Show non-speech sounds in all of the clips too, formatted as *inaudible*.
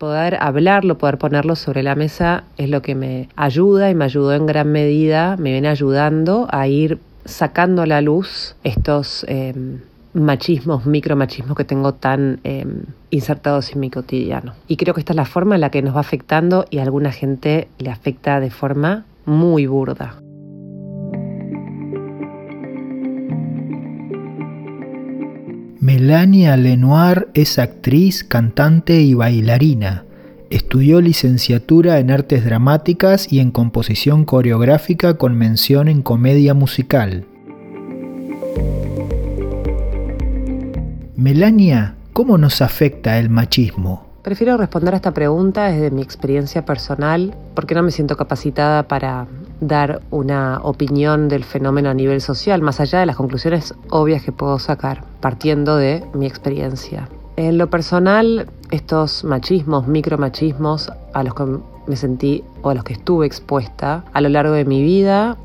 Poder hablarlo, poder ponerlo sobre la mesa es lo que me ayuda y me ayudó en gran medida, me viene ayudando a ir sacando a la luz estos em, machismos, micromachismos que tengo tan em, insertados en mi cotidiano. Y creo que esta es la forma en la que nos va afectando y a alguna gente le afecta de forma muy burda. Melania Lenoir es actriz, cantante y bailarina. Estudió licenciatura en artes dramáticas y en composición coreográfica con mención en comedia musical. Melania, ¿cómo nos afecta el machismo? Prefiero responder a esta pregunta desde mi experiencia personal porque no me siento capacitada para dar una opinión del fenómeno a nivel social, más allá de las conclusiones obvias que puedo sacar, partiendo de mi experiencia. En lo personal, estos machismos, micromachismos a los que me sentí o a los que estuve expuesta a lo largo de mi vida,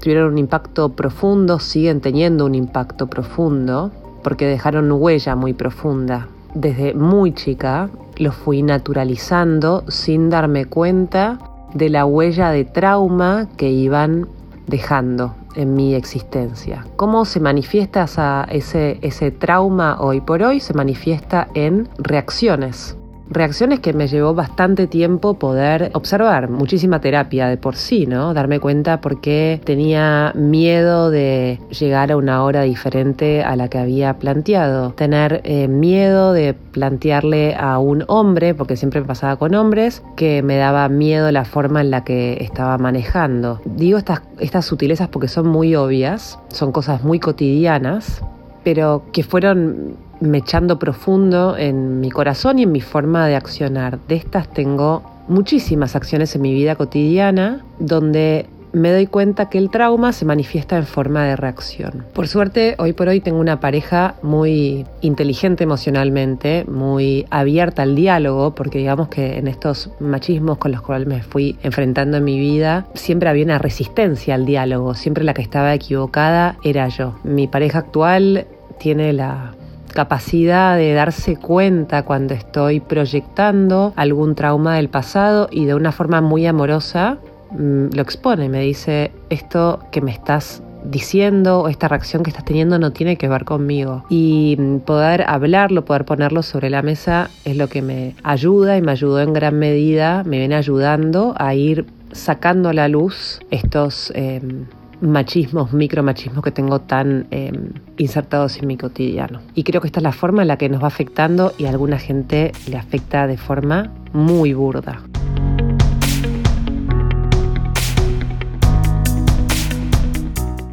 tuvieron un impacto profundo, siguen teniendo un impacto profundo, porque dejaron huella muy profunda. Desde muy chica lo fui naturalizando sin darme cuenta de la huella de trauma que iban dejando en mi existencia. ¿Cómo se manifiesta ese, ese trauma hoy por hoy? Se manifiesta en reacciones reacciones que me llevó bastante tiempo poder observar, muchísima terapia de por sí, ¿no? Darme cuenta por qué tenía miedo de llegar a una hora diferente a la que había planteado, tener eh, miedo de plantearle a un hombre, porque siempre me pasaba con hombres, que me daba miedo la forma en la que estaba manejando. Digo estas, estas sutilezas porque son muy obvias, son cosas muy cotidianas, pero que fueron mechando profundo en mi corazón y en mi forma de accionar. De estas tengo muchísimas acciones en mi vida cotidiana donde me doy cuenta que el trauma se manifiesta en forma de reacción. Por suerte, hoy por hoy tengo una pareja muy inteligente emocionalmente, muy abierta al diálogo, porque digamos que en estos machismos con los cuales me fui enfrentando en mi vida, siempre había una resistencia al diálogo, siempre la que estaba equivocada era yo. Mi pareja actual tiene la capacidad de darse cuenta cuando estoy proyectando algún trauma del pasado y de una forma muy amorosa mm, lo expone, me dice, esto que me estás diciendo o esta reacción que estás teniendo no tiene que ver conmigo. Y mm, poder hablarlo, poder ponerlo sobre la mesa es lo que me ayuda y me ayudó en gran medida, me viene ayudando a ir sacando a la luz estos... Em, machismos, micromachismos que tengo tan em, insertados en mi cotidiano. Y creo que esta es la forma en la que nos va afectando y a alguna gente le afecta de forma muy burda.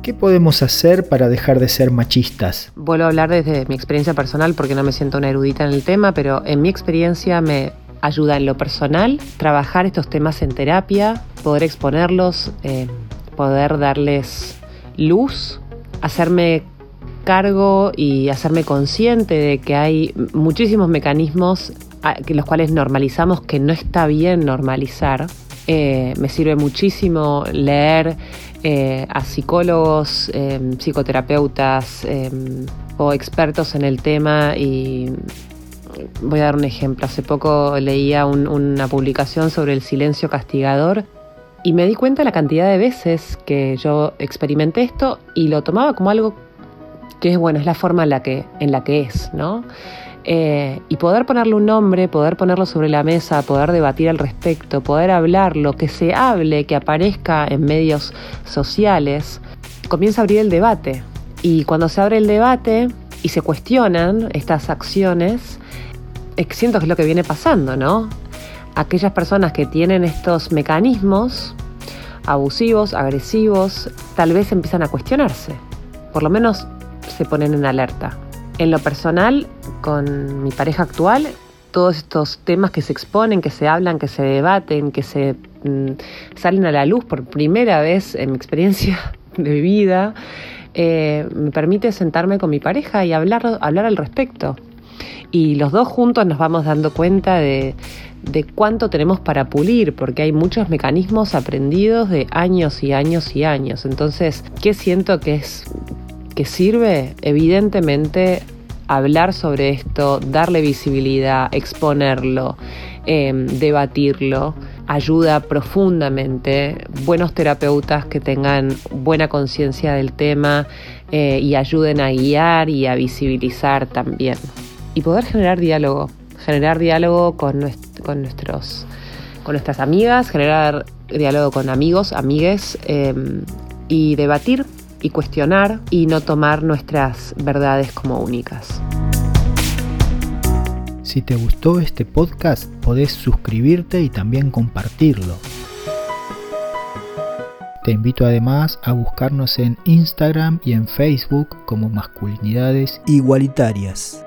¿Qué podemos hacer para dejar de ser machistas? Vuelvo a hablar desde mi experiencia personal porque no me siento una erudita en el tema, pero en mi experiencia me ayuda en lo personal trabajar estos temas en terapia, poder exponerlos. Eh, poder darles luz, hacerme cargo y hacerme consciente de que hay muchísimos mecanismos los cuales normalizamos que no está bien normalizar. Eh, me sirve muchísimo leer eh, a psicólogos, em, psicoterapeutas em, o expertos en el tema y voy a dar un ejemplo. Hace poco leía una publicación sobre el silencio castigador y me di cuenta la cantidad de veces que yo experimenté esto y lo tomaba como algo que es bueno, es la forma en la que, en la que es, ¿no? Eh, y poder ponerle un nombre, poder ponerlo sobre la mesa, poder debatir al respecto, poder hablarlo, que se hable, que aparezca en medios sociales, comienza a abrir el debate. Y cuando se abre el debate y se cuestionan estas acciones, siento que es lo que viene pasando, ¿no? Aquellas personas que tienen estos mecanismos abusivos, agresivos, tal vez empiezan a cuestionarse. Por lo menos se ponen en alerta. En lo personal, con mi pareja actual, todos estos temas que se exponen, que se hablan, que se debaten, que se mm, salen a la luz por primera vez en mi experiencia *laughs* de vida, eh, me permite sentarme con mi pareja y hablar, hablar al respecto. Y los dos juntos nos vamos dando cuenta de, cuánto tenemos para pulir, porque hay muchos mecanismos aprendidos de años y años y años. Entonces, ¿qué siento que es que sirve? Evidentemente hablar sobre esto, darle visibilidad, exponerlo, em, debatirlo, ayuda profundamente. Buenos terapeutas que tengan buena conciencia del tema eh, y ayuden a guiar y a visibilizar también. Y poder generar diálogo, generar diálogo con, nuestros con nuestras amigas, generar diálogo con amigos, amigues em, y debatir y cuestionar y no tomar nuestras verdades como únicas. Si te gustó este podcast, podés suscribirte y también compartirlo. Te invito además a buscarnos en Instagram y en Facebook como Masculinidades Igualitarias.